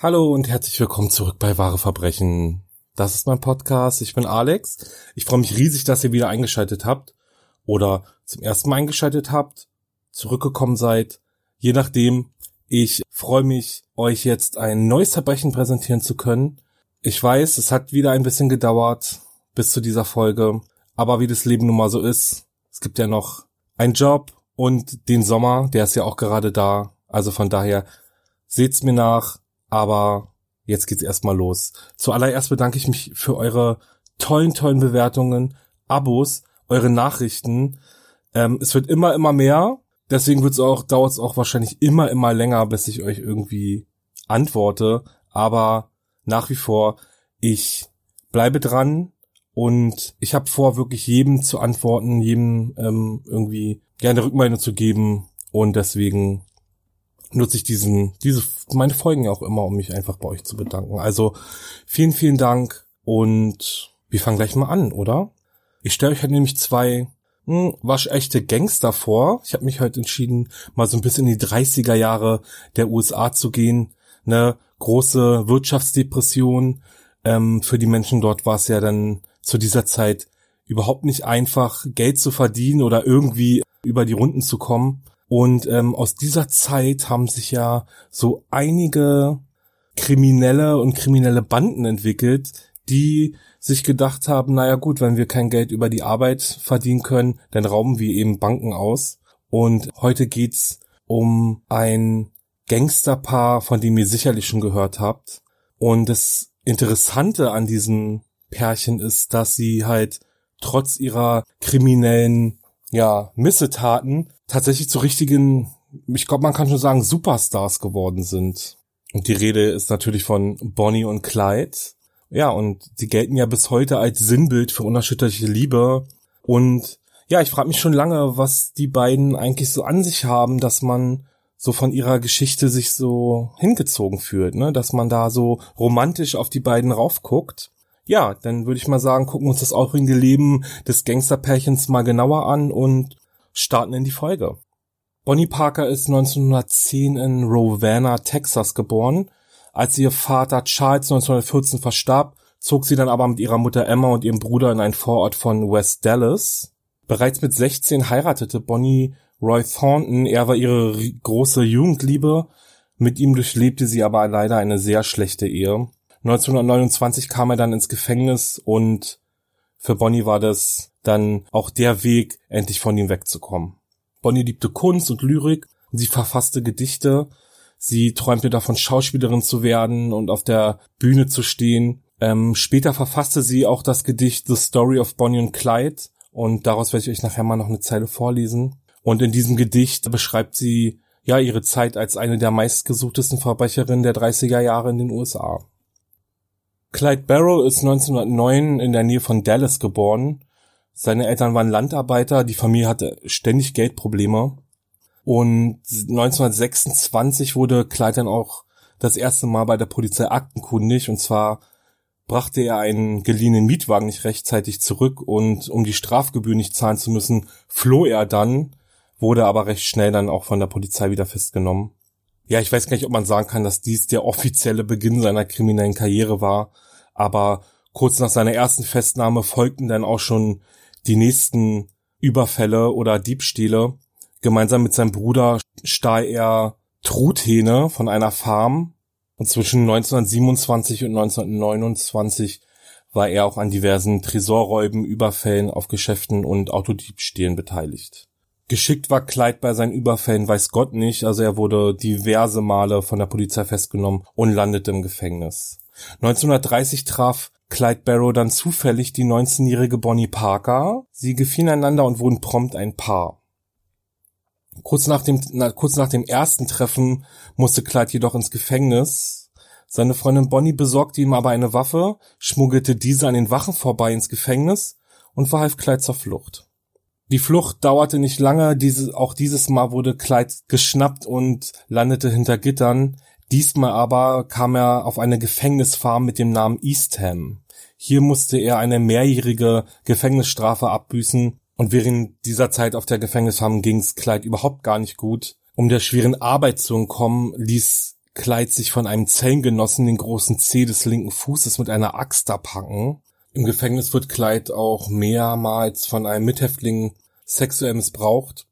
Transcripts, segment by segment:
Hallo und herzlich willkommen zurück bei Wahre Verbrechen. Das ist mein Podcast. Ich bin Alex. Ich freue mich riesig, dass ihr wieder eingeschaltet habt oder zum ersten Mal eingeschaltet habt, zurückgekommen seid. Je nachdem. Ich freue mich, euch jetzt ein neues Verbrechen präsentieren zu können. Ich weiß, es hat wieder ein bisschen gedauert bis zu dieser Folge. Aber wie das Leben nun mal so ist, es gibt ja noch einen Job und den Sommer, der ist ja auch gerade da. Also von daher seht's mir nach aber jetzt geht's erstmal los. Zuallererst bedanke ich mich für eure tollen, tollen Bewertungen, Abos, eure Nachrichten. Ähm, es wird immer, immer mehr. Deswegen wird's auch, dauert es auch wahrscheinlich immer, immer länger, bis ich euch irgendwie antworte. Aber nach wie vor, ich bleibe dran und ich habe vor, wirklich jedem zu antworten, jedem ähm, irgendwie gerne Rückmeldung zu geben. Und deswegen nutze ich diesen, diese, meine Folgen auch immer, um mich einfach bei euch zu bedanken. Also vielen, vielen Dank und wir fangen gleich mal an, oder? Ich stelle euch halt nämlich zwei hm, waschechte Gangster vor. Ich habe mich heute entschieden, mal so ein bisschen in die 30er Jahre der USA zu gehen. Eine große Wirtschaftsdepression. Ähm, für die Menschen dort war es ja dann zu dieser Zeit überhaupt nicht einfach, Geld zu verdienen oder irgendwie über die Runden zu kommen. Und ähm, aus dieser Zeit haben sich ja so einige Kriminelle und kriminelle Banden entwickelt, die sich gedacht haben, naja gut, wenn wir kein Geld über die Arbeit verdienen können, dann rauben wir eben Banken aus. Und heute geht's um ein Gangsterpaar, von dem ihr sicherlich schon gehört habt. Und das Interessante an diesen Pärchen ist, dass sie halt trotz ihrer kriminellen ja, Missetaten tatsächlich zu richtigen, ich glaube, man kann schon sagen, Superstars geworden sind. Und die Rede ist natürlich von Bonnie und Clyde. Ja, und sie gelten ja bis heute als Sinnbild für unerschütterliche Liebe. Und ja, ich frage mich schon lange, was die beiden eigentlich so an sich haben, dass man so von ihrer Geschichte sich so hingezogen fühlt, ne? dass man da so romantisch auf die beiden raufguckt. Ja, dann würde ich mal sagen, gucken uns das aufregende Leben des Gangsterpärchens mal genauer an und starten in die Folge. Bonnie Parker ist 1910 in Ravenna, Texas geboren. Als ihr Vater Charles 1914 verstarb, zog sie dann aber mit ihrer Mutter Emma und ihrem Bruder in einen Vorort von West Dallas. Bereits mit 16 heiratete Bonnie Roy Thornton. Er war ihre große Jugendliebe. Mit ihm durchlebte sie aber leider eine sehr schlechte Ehe. 1929 kam er dann ins Gefängnis und für Bonnie war das dann auch der Weg, endlich von ihm wegzukommen. Bonnie liebte Kunst und Lyrik und sie verfasste Gedichte. Sie träumte davon, Schauspielerin zu werden und auf der Bühne zu stehen. Ähm, später verfasste sie auch das Gedicht The Story of Bonnie and Clyde und daraus werde ich euch nachher mal noch eine Zeile vorlesen. Und in diesem Gedicht beschreibt sie ja ihre Zeit als eine der meistgesuchtesten Verbrecherinnen der 30er Jahre in den USA. Clyde Barrow ist 1909 in der Nähe von Dallas geboren. Seine Eltern waren Landarbeiter, die Familie hatte ständig Geldprobleme. Und 1926 wurde Clyde dann auch das erste Mal bei der Polizei aktenkundig und zwar brachte er einen geliehenen Mietwagen nicht rechtzeitig zurück und um die Strafgebühr nicht zahlen zu müssen, floh er dann, wurde aber recht schnell dann auch von der Polizei wieder festgenommen. Ja, ich weiß gar nicht, ob man sagen kann, dass dies der offizielle Beginn seiner kriminellen Karriere war, aber kurz nach seiner ersten Festnahme folgten dann auch schon die nächsten Überfälle oder Diebstähle. Gemeinsam mit seinem Bruder stahl er Truthähne von einer Farm und zwischen 1927 und 1929 war er auch an diversen Tresorräuben, Überfällen auf Geschäften und Autodiebstählen beteiligt. Geschickt war Clyde bei seinen Überfällen, weiß Gott nicht, also er wurde diverse Male von der Polizei festgenommen und landete im Gefängnis. 1930 traf Clyde Barrow dann zufällig die 19-jährige Bonnie Parker. Sie gefielen einander und wurden prompt ein Paar. Kurz nach dem, na, kurz nach dem ersten Treffen musste Clyde jedoch ins Gefängnis. Seine Freundin Bonnie besorgte ihm aber eine Waffe, schmuggelte diese an den Wachen vorbei ins Gefängnis und verhalf Clyde zur Flucht. Die Flucht dauerte nicht lange, diese, auch dieses Mal wurde Clyde geschnappt und landete hinter Gittern. Diesmal aber kam er auf eine Gefängnisfarm mit dem Namen Eastham. Hier musste er eine mehrjährige Gefängnisstrafe abbüßen und während dieser Zeit auf der Gefängnisfarm ging's Clyde überhaupt gar nicht gut. Um der schweren Arbeit zu entkommen, ließ Clyde sich von einem Zellengenossen den großen Zeh des linken Fußes mit einer Axt abhacken. Im Gefängnis wird Clyde auch mehrmals von einem Mithäftling sexuell missbraucht.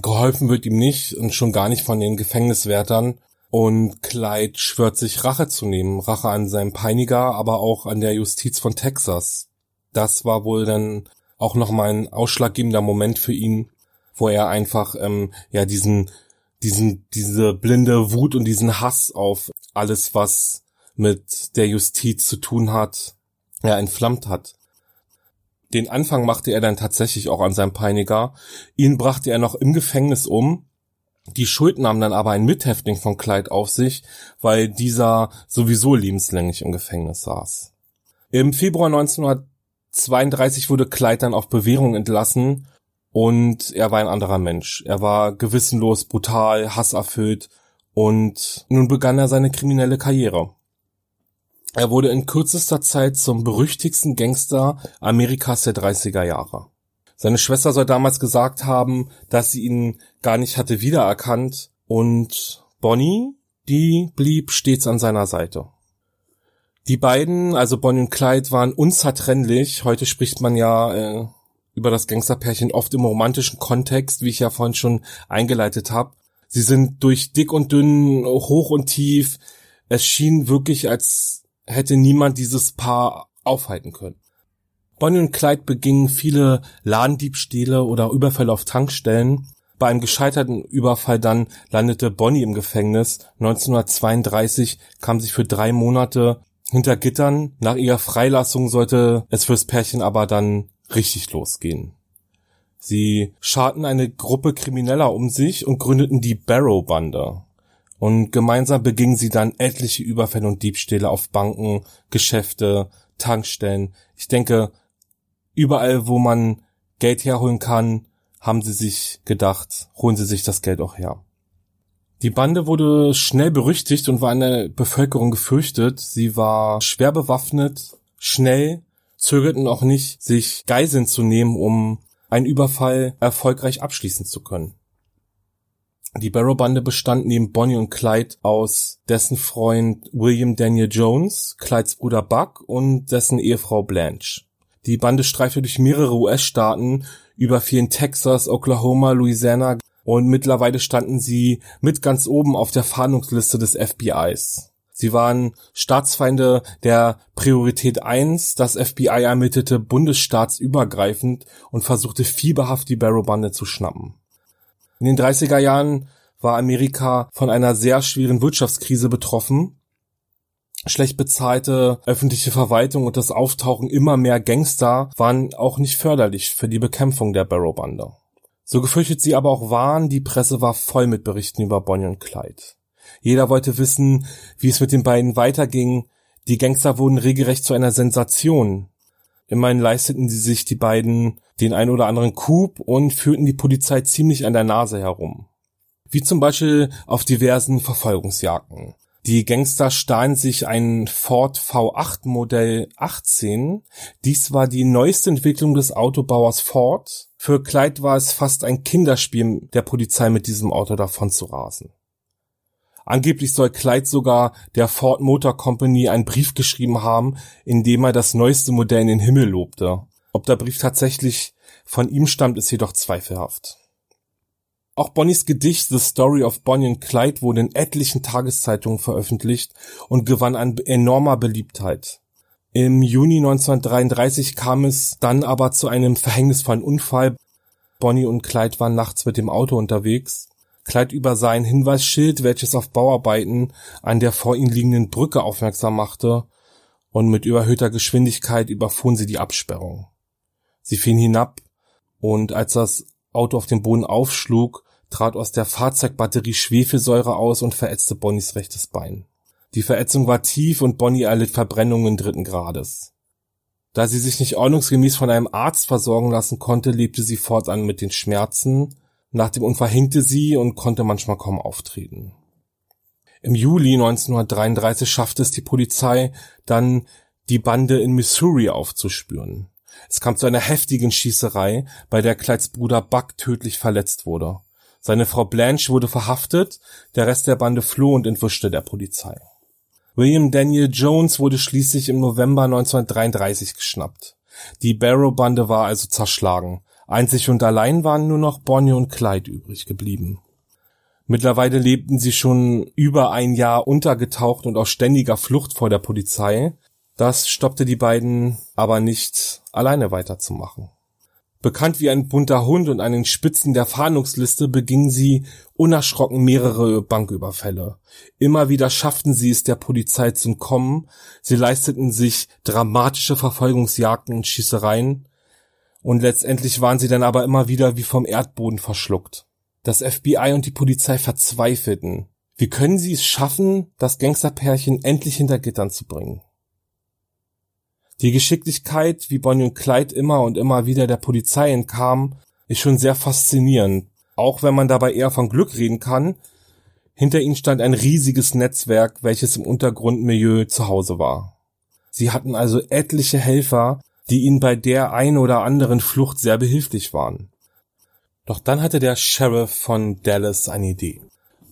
Geholfen wird ihm nicht und schon gar nicht von den Gefängniswärtern. Und Clyde schwört sich Rache zu nehmen. Rache an seinem Peiniger, aber auch an der Justiz von Texas. Das war wohl dann auch nochmal ein ausschlaggebender Moment für ihn, wo er einfach ähm, ja diesen diesen diese blinde Wut und diesen Hass auf alles, was mit der Justiz zu tun hat, ja entflammt hat. Den Anfang machte er dann tatsächlich auch an seinem Peiniger. Ihn brachte er noch im Gefängnis um. Die Schuld nahm dann aber ein Mithäftling von Clyde auf sich, weil dieser sowieso lebenslänglich im Gefängnis saß. Im Februar 1900 32 wurde Clyde dann auf Bewährung entlassen und er war ein anderer Mensch. Er war gewissenlos, brutal, hasserfüllt und nun begann er seine kriminelle Karriere. Er wurde in kürzester Zeit zum berüchtigsten Gangster Amerikas der 30er Jahre. Seine Schwester soll damals gesagt haben, dass sie ihn gar nicht hatte wiedererkannt und Bonnie, die blieb stets an seiner Seite. Die beiden, also Bonnie und Clyde, waren unzertrennlich. Heute spricht man ja äh, über das Gangsterpärchen oft im romantischen Kontext, wie ich ja vorhin schon eingeleitet habe. Sie sind durch dick und dünn, hoch und tief. Es schien wirklich, als hätte niemand dieses Paar aufhalten können. Bonnie und Clyde begingen viele Ladendiebstähle oder Überfälle auf Tankstellen. Bei einem gescheiterten Überfall dann landete Bonnie im Gefängnis. 1932 kam sie für drei Monate hinter Gittern. Nach ihrer Freilassung sollte es fürs Pärchen aber dann richtig losgehen. Sie scharten eine Gruppe Krimineller um sich und gründeten die Barrow-Bande. Und gemeinsam begingen sie dann etliche Überfälle und Diebstähle auf Banken, Geschäfte, Tankstellen. Ich denke, überall, wo man Geld herholen kann, haben sie sich gedacht, holen sie sich das Geld auch her. Die Bande wurde schnell berüchtigt und war in der Bevölkerung gefürchtet. Sie war schwer bewaffnet, schnell, zögerten auch nicht, sich Geiseln zu nehmen, um einen Überfall erfolgreich abschließen zu können. Die Barrow-Bande bestand neben Bonnie und Clyde aus dessen Freund William Daniel Jones, Clydes Bruder Buck und dessen Ehefrau Blanche. Die Bande streifte durch mehrere US-Staaten, überfielen Texas, Oklahoma, Louisiana, und mittlerweile standen sie mit ganz oben auf der Fahndungsliste des FBIs. Sie waren Staatsfeinde der Priorität 1. Das FBI ermittelte bundesstaatsübergreifend und versuchte fieberhaft die Barrow-Bande zu schnappen. In den 30er Jahren war Amerika von einer sehr schweren Wirtschaftskrise betroffen. Schlecht bezahlte öffentliche Verwaltung und das Auftauchen immer mehr Gangster waren auch nicht förderlich für die Bekämpfung der Barrow-Bande. So gefürchtet sie aber auch waren, die Presse war voll mit Berichten über Bonnie und Clyde. Jeder wollte wissen, wie es mit den beiden weiterging. Die Gangster wurden regelrecht zu einer Sensation. Immerhin leisteten sie sich die beiden den ein oder anderen Coup und führten die Polizei ziemlich an der Nase herum. wie zum Beispiel auf diversen Verfolgungsjagden. Die Gangster stahlen sich ein Ford V8 Modell 18. Dies war die neueste Entwicklung des Autobauers Ford. Für Clyde war es fast ein Kinderspiel der Polizei mit diesem Auto davon zu rasen. Angeblich soll Clyde sogar der Ford Motor Company einen Brief geschrieben haben, in dem er das neueste Modell in den Himmel lobte. Ob der Brief tatsächlich von ihm stammt, ist jedoch zweifelhaft. Auch Bonnies Gedicht The Story of Bonnie and Clyde wurde in etlichen Tageszeitungen veröffentlicht und gewann an enormer Beliebtheit. Im Juni 1933 kam es dann aber zu einem verhängnisvollen Unfall. Bonnie und Clyde waren nachts mit dem Auto unterwegs. Clyde übersah ein Hinweisschild, welches auf Bauarbeiten an der vor ihnen liegenden Brücke aufmerksam machte, und mit überhöhter Geschwindigkeit überfuhren sie die Absperrung. Sie fielen hinab, und als das Auto auf den Boden aufschlug, trat aus der Fahrzeugbatterie Schwefelsäure aus und verätzte Bonnies rechtes Bein. Die Verätzung war tief und Bonnie erlitt Verbrennungen dritten Grades. Da sie sich nicht ordnungsgemäß von einem Arzt versorgen lassen konnte, lebte sie fortan mit den Schmerzen. Nach dem Unfall hinkte sie und konnte manchmal kaum auftreten. Im Juli 1933 schaffte es die Polizei dann, die Bande in Missouri aufzuspüren. Es kam zu einer heftigen Schießerei, bei der Clydes Bruder Buck tödlich verletzt wurde. Seine Frau Blanche wurde verhaftet, der Rest der Bande floh und entwischte der Polizei. William Daniel Jones wurde schließlich im November 1933 geschnappt. Die Barrow-Bande war also zerschlagen. Einzig und allein waren nur noch Bonnie und Clyde übrig geblieben. Mittlerweile lebten sie schon über ein Jahr untergetaucht und aus ständiger Flucht vor der Polizei. Das stoppte die beiden aber nicht, alleine weiterzumachen. Bekannt wie ein bunter Hund und an den Spitzen der Fahndungsliste begingen sie unerschrocken mehrere Banküberfälle. Immer wieder schafften sie es der Polizei zu entkommen, sie leisteten sich dramatische Verfolgungsjagden und Schießereien, und letztendlich waren sie dann aber immer wieder wie vom Erdboden verschluckt. Das FBI und die Polizei verzweifelten. Wie können sie es schaffen, das Gangsterpärchen endlich hinter Gittern zu bringen? Die Geschicklichkeit, wie Bonnie und Clyde immer und immer wieder der Polizei entkamen, ist schon sehr faszinierend. Auch wenn man dabei eher von Glück reden kann. Hinter ihnen stand ein riesiges Netzwerk, welches im Untergrundmilieu zu Hause war. Sie hatten also etliche Helfer, die ihnen bei der ein oder anderen Flucht sehr behilflich waren. Doch dann hatte der Sheriff von Dallas eine Idee.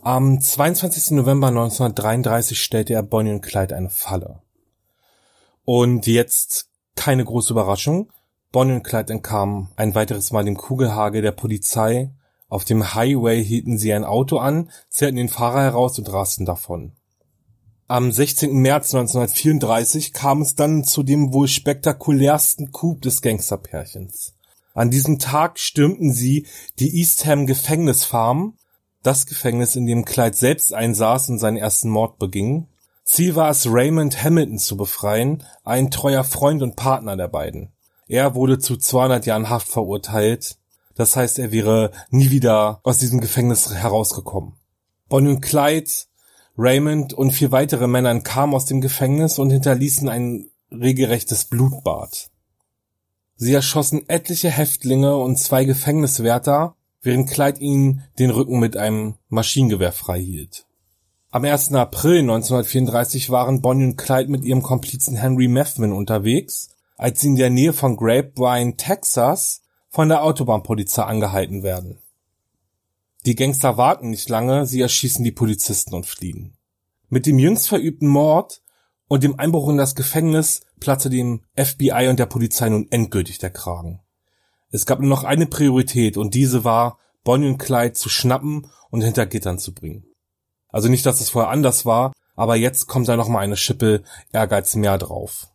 Am 22. November 1933 stellte er Bonnie und Clyde eine Falle. Und jetzt keine große Überraschung. Bonnie und Clyde entkamen ein weiteres Mal dem Kugelhagel der Polizei. Auf dem Highway hielten sie ein Auto an, zerrten den Fahrer heraus und rasten davon. Am 16. März 1934 kam es dann zu dem wohl spektakulärsten Coup des Gangsterpärchens. An diesem Tag stürmten sie die Eastham Gefängnisfarm, das Gefängnis, in dem Clyde selbst einsaß und seinen ersten Mord beging. Ziel war es, Raymond Hamilton zu befreien, ein treuer Freund und Partner der beiden. Er wurde zu 200 Jahren Haft verurteilt. Das heißt, er wäre nie wieder aus diesem Gefängnis herausgekommen. Bonnie und Clyde, Raymond und vier weitere Männer kamen aus dem Gefängnis und hinterließen ein regelrechtes Blutbad. Sie erschossen etliche Häftlinge und zwei Gefängniswärter, während Clyde ihnen den Rücken mit einem Maschinengewehr freihielt. Am 1. April 1934 waren Bonnie und Clyde mit ihrem Komplizen Henry Methvin unterwegs, als sie in der Nähe von Grapevine, Texas, von der Autobahnpolizei angehalten werden. Die Gangster warten nicht lange, sie erschießen die Polizisten und fliehen. Mit dem jüngst verübten Mord und dem Einbruch in das Gefängnis platzte dem FBI und der Polizei nun endgültig der Kragen. Es gab nur noch eine Priorität und diese war, Bonnie und Clyde zu schnappen und hinter Gittern zu bringen. Also nicht, dass es vorher anders war, aber jetzt kommt da noch mal eine Schippe Ehrgeiz mehr drauf.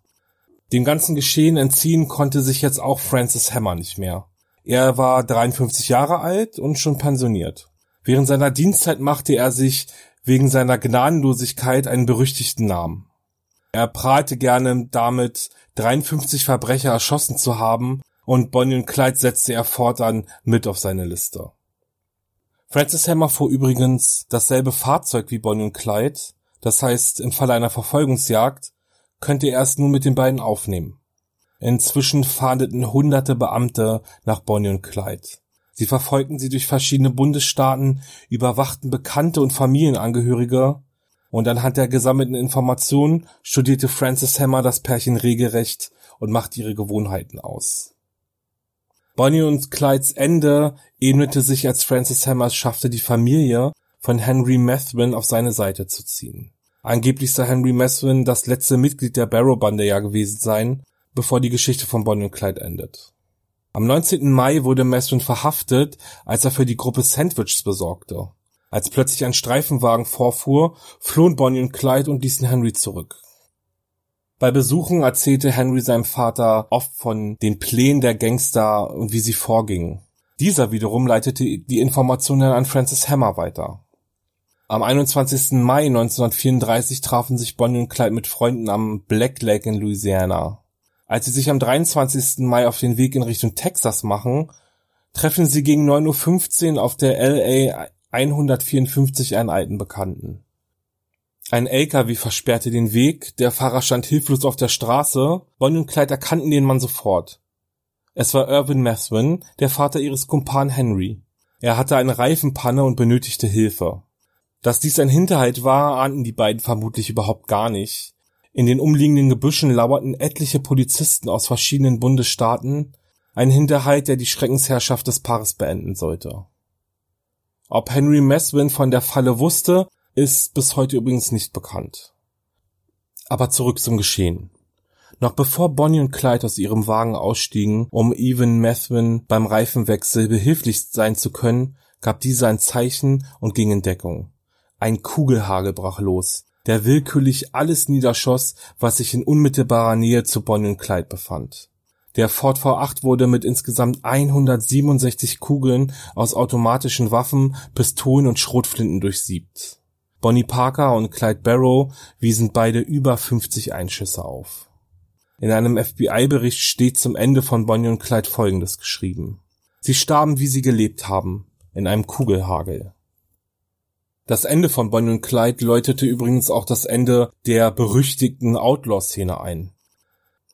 Dem ganzen Geschehen entziehen konnte sich jetzt auch Francis Hammer nicht mehr. Er war 53 Jahre alt und schon pensioniert. Während seiner Dienstzeit machte er sich wegen seiner Gnadenlosigkeit einen berüchtigten Namen. Er prahlte gerne damit, 53 Verbrecher erschossen zu haben, und Bonnie und Clyde setzte er fortan mit auf seine Liste. Francis Hammer fuhr übrigens dasselbe Fahrzeug wie Bonnie und Clyde, das heißt, im Falle einer Verfolgungsjagd könnte er es nun mit den beiden aufnehmen. Inzwischen fahndeten hunderte Beamte nach Bonnie und Clyde. Sie verfolgten sie durch verschiedene Bundesstaaten, überwachten Bekannte und Familienangehörige und anhand der gesammelten Informationen studierte Francis Hammer das Pärchen regelrecht und machte ihre Gewohnheiten aus. Bonnie und Clydes Ende ebnete sich, als Francis Hammer es schaffte, die Familie von Henry Methvin auf seine Seite zu ziehen. Angeblich sei Henry Methvin das letzte Mitglied der Barrow-Bande ja gewesen sein, bevor die Geschichte von Bonnie und Clyde endet. Am 19. Mai wurde Messwin verhaftet, als er für die Gruppe Sandwiches besorgte. Als plötzlich ein Streifenwagen vorfuhr, flohen Bonnie und Clyde und ließen Henry zurück. Bei Besuchen erzählte Henry seinem Vater oft von den Plänen der Gangster und wie sie vorgingen. Dieser wiederum leitete die Informationen an Francis Hammer weiter. Am 21. Mai 1934 trafen sich Bonnie und Clyde mit Freunden am Black Lake in Louisiana. Als sie sich am 23. Mai auf den Weg in Richtung Texas machen, treffen sie gegen 9.15 Uhr auf der LA 154 einen alten Bekannten. Ein LKW versperrte den Weg, der Fahrer stand hilflos auf der Straße, Bonnie und Clyde erkannten den Mann sofort. Es war Irvin Methvin, der Vater ihres Kumpan Henry. Er hatte eine Reifenpanne und benötigte Hilfe. Dass dies ein Hinterhalt war, ahnten die beiden vermutlich überhaupt gar nicht. In den umliegenden Gebüschen lauerten etliche Polizisten aus verschiedenen Bundesstaaten, ein Hinterhalt, der die Schreckensherrschaft des Paares beenden sollte. Ob Henry Messwin von der Falle wusste, ist bis heute übrigens nicht bekannt. Aber zurück zum Geschehen. Noch bevor Bonnie und Clyde aus ihrem Wagen ausstiegen, um Evan Methvin beim Reifenwechsel behilflich sein zu können, gab dieser ein Zeichen und ging in Deckung. Ein Kugelhagel brach los, der willkürlich alles niederschoss, was sich in unmittelbarer Nähe zu Bonnie und Clyde befand. Der Ford V8 wurde mit insgesamt 167 Kugeln aus automatischen Waffen, Pistolen und Schrotflinten durchsiebt. Bonnie Parker und Clyde Barrow wiesen beide über 50 Einschüsse auf. In einem FBI-Bericht steht zum Ende von Bonnie und Clyde folgendes geschrieben. Sie starben, wie sie gelebt haben, in einem Kugelhagel. Das Ende von Bonnie und Clyde läutete übrigens auch das Ende der berüchtigten Outlaw-Szene ein.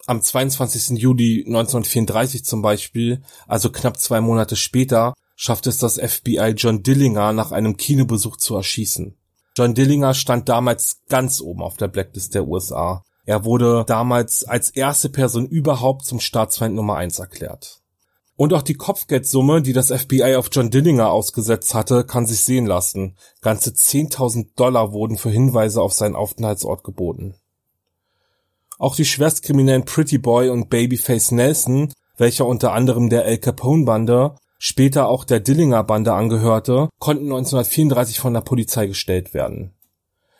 Am 22. Juli 1934 zum Beispiel, also knapp zwei Monate später, schaffte es das FBI John Dillinger nach einem Kinobesuch zu erschießen. John Dillinger stand damals ganz oben auf der Blacklist der USA. Er wurde damals als erste Person überhaupt zum Staatsfeind Nummer eins erklärt. Und auch die Kopfgeldsumme, die das FBI auf John Dillinger ausgesetzt hatte, kann sich sehen lassen. Ganze 10.000 Dollar wurden für Hinweise auf seinen Aufenthaltsort geboten. Auch die Schwerstkriminellen Pretty Boy und Babyface Nelson, welcher unter anderem der El Capone Bande, später auch der Dillinger Bande angehörte, konnten 1934 von der Polizei gestellt werden.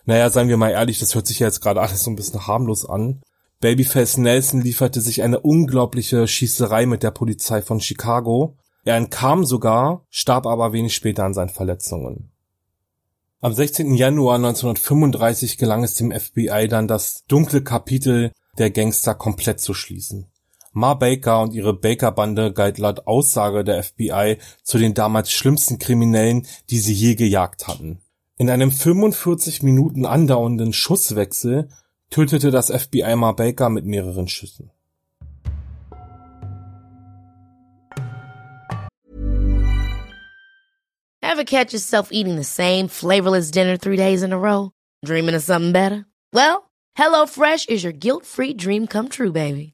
Naja, seien wir mal ehrlich, das hört sich ja jetzt gerade alles so ein bisschen harmlos an. Babyface Nelson lieferte sich eine unglaubliche Schießerei mit der Polizei von Chicago. Er entkam sogar, starb aber wenig später an seinen Verletzungen. Am 16. Januar 1935 gelang es dem FBI dann, das dunkle Kapitel der Gangster komplett zu schließen. Ma Baker und ihre Baker-Bande galt laut Aussage der FBI zu den damals schlimmsten Kriminellen, die sie je gejagt hatten. In einem 45 Minuten andauernden Schusswechsel tötete das FBI Ma Baker mit mehreren Schüssen. Ever catch yourself eating the same flavorless dinner three days in a row? Dreaming of something better? Well, HelloFresh is your guilt-free dream come true, baby.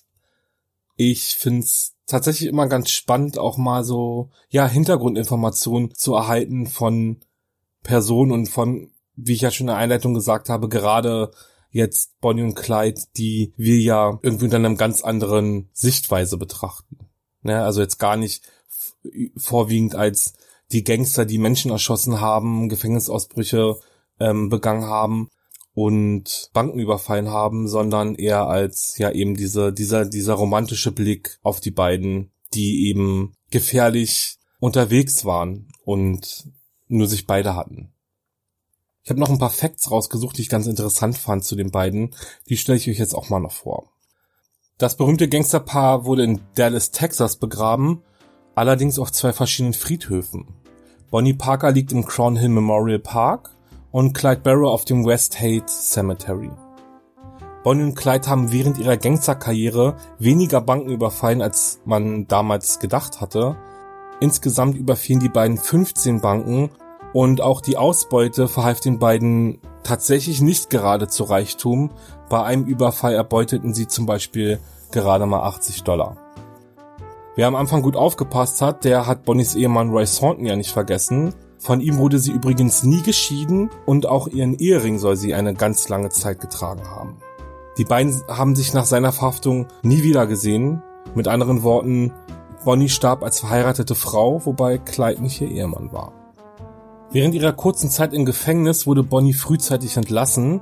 Ich find's tatsächlich immer ganz spannend, auch mal so, ja, Hintergrundinformationen zu erhalten von Personen und von, wie ich ja schon in der Einleitung gesagt habe, gerade jetzt Bonnie und Clyde, die wir ja irgendwie unter einem ganz anderen Sichtweise betrachten. Ne? Also jetzt gar nicht vorwiegend als die Gangster, die Menschen erschossen haben, Gefängnisausbrüche ähm, begangen haben und Banken überfallen haben, sondern eher als ja eben diese, dieser, dieser romantische Blick auf die beiden, die eben gefährlich unterwegs waren und nur sich beide hatten. Ich habe noch ein paar Facts rausgesucht, die ich ganz interessant fand zu den beiden. Die stelle ich euch jetzt auch mal noch vor. Das berühmte Gangsterpaar wurde in Dallas, Texas begraben, allerdings auf zwei verschiedenen Friedhöfen. Bonnie Parker liegt im Crown Hill Memorial Park und Clyde Barrow auf dem West Haight Cemetery. Bonnie und Clyde haben während ihrer Gangsterkarriere weniger Banken überfallen, als man damals gedacht hatte. Insgesamt überfielen die beiden 15 Banken und auch die Ausbeute verhalf den beiden tatsächlich nicht gerade zu Reichtum. Bei einem Überfall erbeuteten sie zum Beispiel gerade mal 80 Dollar. Wer am Anfang gut aufgepasst hat, der hat Bonnies Ehemann Roy Thornton ja nicht vergessen. Von ihm wurde sie übrigens nie geschieden und auch ihren Ehering soll sie eine ganz lange Zeit getragen haben. Die beiden haben sich nach seiner Verhaftung nie wieder gesehen. Mit anderen Worten, Bonnie starb als verheiratete Frau, wobei Clyde nicht ihr Ehemann war. Während ihrer kurzen Zeit im Gefängnis wurde Bonnie frühzeitig entlassen.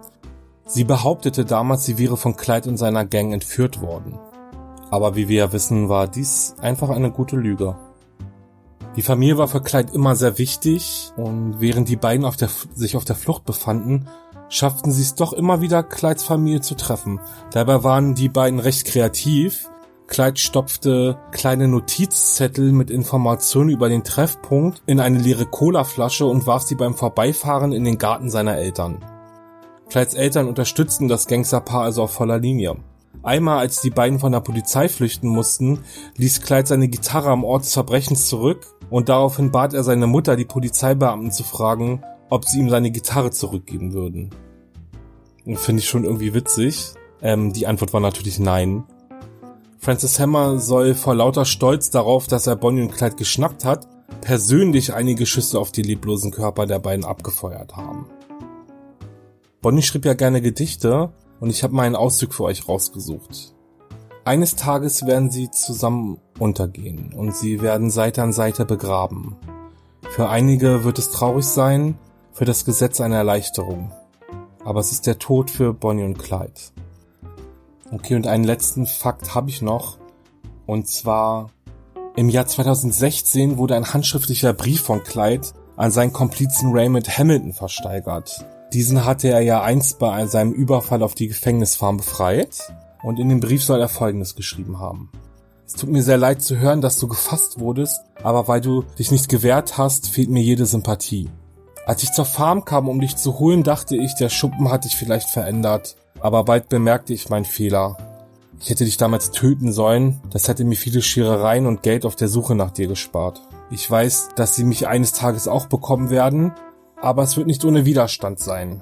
Sie behauptete damals, sie wäre von Clyde und seiner Gang entführt worden. Aber wie wir ja wissen, war dies einfach eine gute Lüge. Die Familie war für Clyde immer sehr wichtig und während die beiden auf der, sich auf der Flucht befanden, schafften sie es doch immer wieder, Clydes Familie zu treffen. Dabei waren die beiden recht kreativ Clyde stopfte kleine Notizzettel mit Informationen über den Treffpunkt in eine leere Colaflasche und warf sie beim Vorbeifahren in den Garten seiner Eltern. Clydes Eltern unterstützten das Gangsterpaar also auf voller Linie. Einmal, als die beiden von der Polizei flüchten mussten, ließ Clyde seine Gitarre am Ort des Verbrechens zurück und daraufhin bat er seine Mutter, die Polizeibeamten zu fragen, ob sie ihm seine Gitarre zurückgeben würden. Finde ich schon irgendwie witzig. Ähm, die Antwort war natürlich nein. Francis Hammer soll vor lauter Stolz darauf, dass er Bonnie und Clyde geschnappt hat, persönlich einige Schüsse auf die leblosen Körper der beiden abgefeuert haben. Bonnie schrieb ja gerne Gedichte und ich habe mal einen Auszug für euch rausgesucht. Eines Tages werden sie zusammen untergehen und sie werden Seite an Seite begraben. Für einige wird es traurig sein, für das Gesetz eine Erleichterung. Aber es ist der Tod für Bonnie und Clyde. Okay, und einen letzten Fakt habe ich noch. Und zwar im Jahr 2016 wurde ein handschriftlicher Brief von Clyde an seinen Komplizen Raymond Hamilton versteigert. Diesen hatte er ja einst bei seinem Überfall auf die Gefängnisfarm befreit. Und in dem Brief soll er Folgendes geschrieben haben. Es tut mir sehr leid zu hören, dass du gefasst wurdest, aber weil du dich nicht gewehrt hast, fehlt mir jede Sympathie. Als ich zur Farm kam, um dich zu holen, dachte ich, der Schuppen hat dich vielleicht verändert aber bald bemerkte ich meinen Fehler. Ich hätte dich damals töten sollen, das hätte mir viele Scherereien und Geld auf der Suche nach dir gespart. Ich weiß, dass sie mich eines Tages auch bekommen werden, aber es wird nicht ohne Widerstand sein.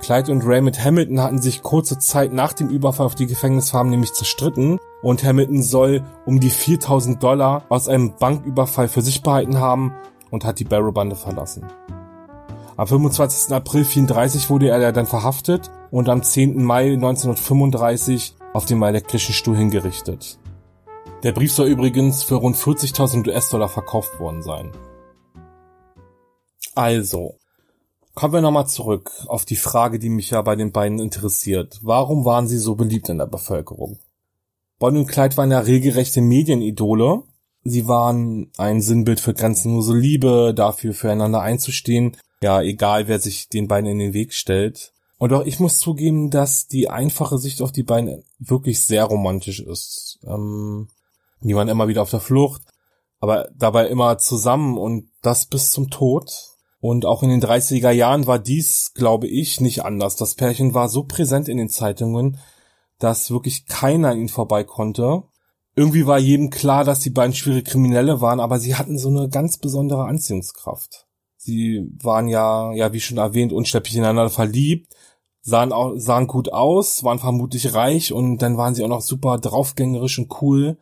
Clyde und Raymond Hamilton hatten sich kurze Zeit nach dem Überfall auf die Gefängnisfarm nämlich zerstritten und Hamilton soll um die 4000 Dollar aus einem Banküberfall für sich behalten haben und hat die Barrow-Bande verlassen. Am 25. April 34 wurde er dann verhaftet und am 10. Mai 1935 auf dem elektrischen Stuhl hingerichtet. Der Brief soll übrigens für rund 40.000 US-Dollar verkauft worden sein. Also, kommen wir nochmal zurück auf die Frage, die mich ja bei den beiden interessiert. Warum waren sie so beliebt in der Bevölkerung? Bonnie und Clyde waren ja regelrechte Medienidole. Sie waren ein Sinnbild für grenzenlose Liebe, dafür füreinander einzustehen ja, egal wer sich den beiden in den Weg stellt. Und auch ich muss zugeben, dass die einfache Sicht auf die beiden wirklich sehr romantisch ist. Ähm, die waren immer wieder auf der Flucht, aber dabei immer zusammen und das bis zum Tod. Und auch in den 30er Jahren war dies, glaube ich, nicht anders. Das Pärchen war so präsent in den Zeitungen, dass wirklich keiner an ihnen vorbei konnte. Irgendwie war jedem klar, dass die beiden schwere Kriminelle waren, aber sie hatten so eine ganz besondere Anziehungskraft. Sie waren ja, ja, wie schon erwähnt, unsterblich ineinander verliebt, sahen auch, sahen gut aus, waren vermutlich reich und dann waren sie auch noch super draufgängerisch und cool.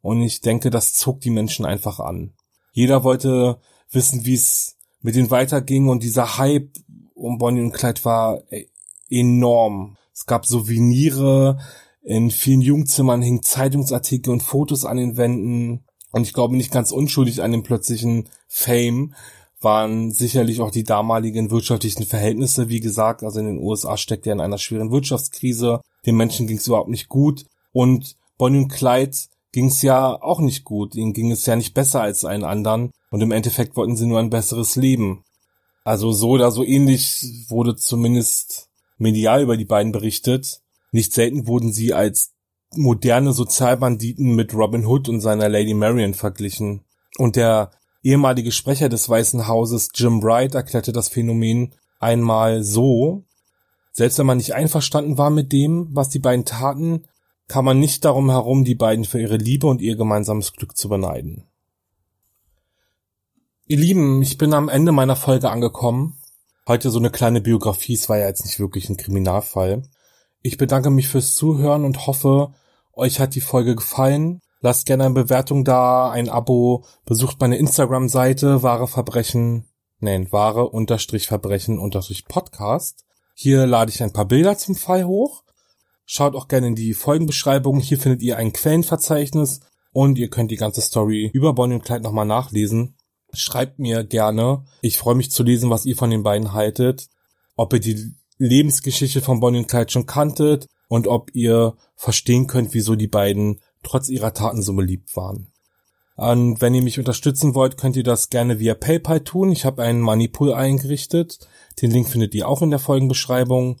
Und ich denke, das zog die Menschen einfach an. Jeder wollte wissen, wie es mit denen weiterging und dieser Hype um Bonnie und Clyde war enorm. Es gab Souveniere, in vielen Jugendzimmern hingen Zeitungsartikel und Fotos an den Wänden und ich glaube nicht ganz unschuldig an dem plötzlichen Fame waren sicherlich auch die damaligen wirtschaftlichen Verhältnisse. Wie gesagt, also in den USA steckt er in einer schweren Wirtschaftskrise. Den Menschen ging es überhaupt nicht gut. Und Bonnie und Clyde ging es ja auch nicht gut. Ihnen ging es ja nicht besser als allen anderen. Und im Endeffekt wollten sie nur ein besseres Leben. Also so oder so ähnlich wurde zumindest medial über die beiden berichtet. Nicht selten wurden sie als moderne Sozialbanditen mit Robin Hood und seiner Lady Marion verglichen. Und der ehemalige Sprecher des Weißen Hauses Jim Bright erklärte das Phänomen einmal so, selbst wenn man nicht einverstanden war mit dem, was die beiden taten, kam man nicht darum herum, die beiden für ihre Liebe und ihr gemeinsames Glück zu beneiden. Ihr Lieben, ich bin am Ende meiner Folge angekommen. Heute so eine kleine Biografie, es war ja jetzt nicht wirklich ein Kriminalfall. Ich bedanke mich fürs Zuhören und hoffe, euch hat die Folge gefallen. Lasst gerne eine Bewertung da, ein Abo, besucht meine Instagram-Seite, wahre Verbrechen, nein, wahre unterstrich Verbrechen unterstrich Podcast. Hier lade ich ein paar Bilder zum Fall hoch. Schaut auch gerne in die Folgenbeschreibung. Hier findet ihr ein Quellenverzeichnis und ihr könnt die ganze Story über Bonnie und Clyde nochmal nachlesen. Schreibt mir gerne. Ich freue mich zu lesen, was ihr von den beiden haltet. Ob ihr die Lebensgeschichte von Bonnie und Clyde schon kanntet und ob ihr verstehen könnt, wieso die beiden trotz ihrer Taten so beliebt waren. Und wenn ihr mich unterstützen wollt, könnt ihr das gerne via PayPal tun. Ich habe einen Moneypool eingerichtet. Den Link findet ihr auch in der Folgenbeschreibung.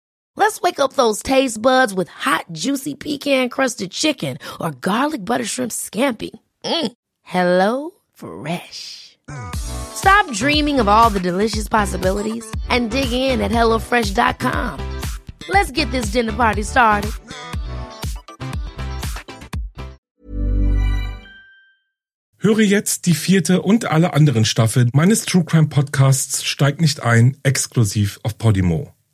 Let's wake up those taste buds with hot, juicy pecan-crusted chicken or garlic butter shrimp scampi. Mm. Hello Fresh. Stop dreaming of all the delicious possibilities and dig in at HelloFresh.com. Let's get this dinner party started. Höre jetzt die vierte und alle anderen Staffeln meines True Crime Podcasts Steigt nicht ein, exklusiv auf Podimo.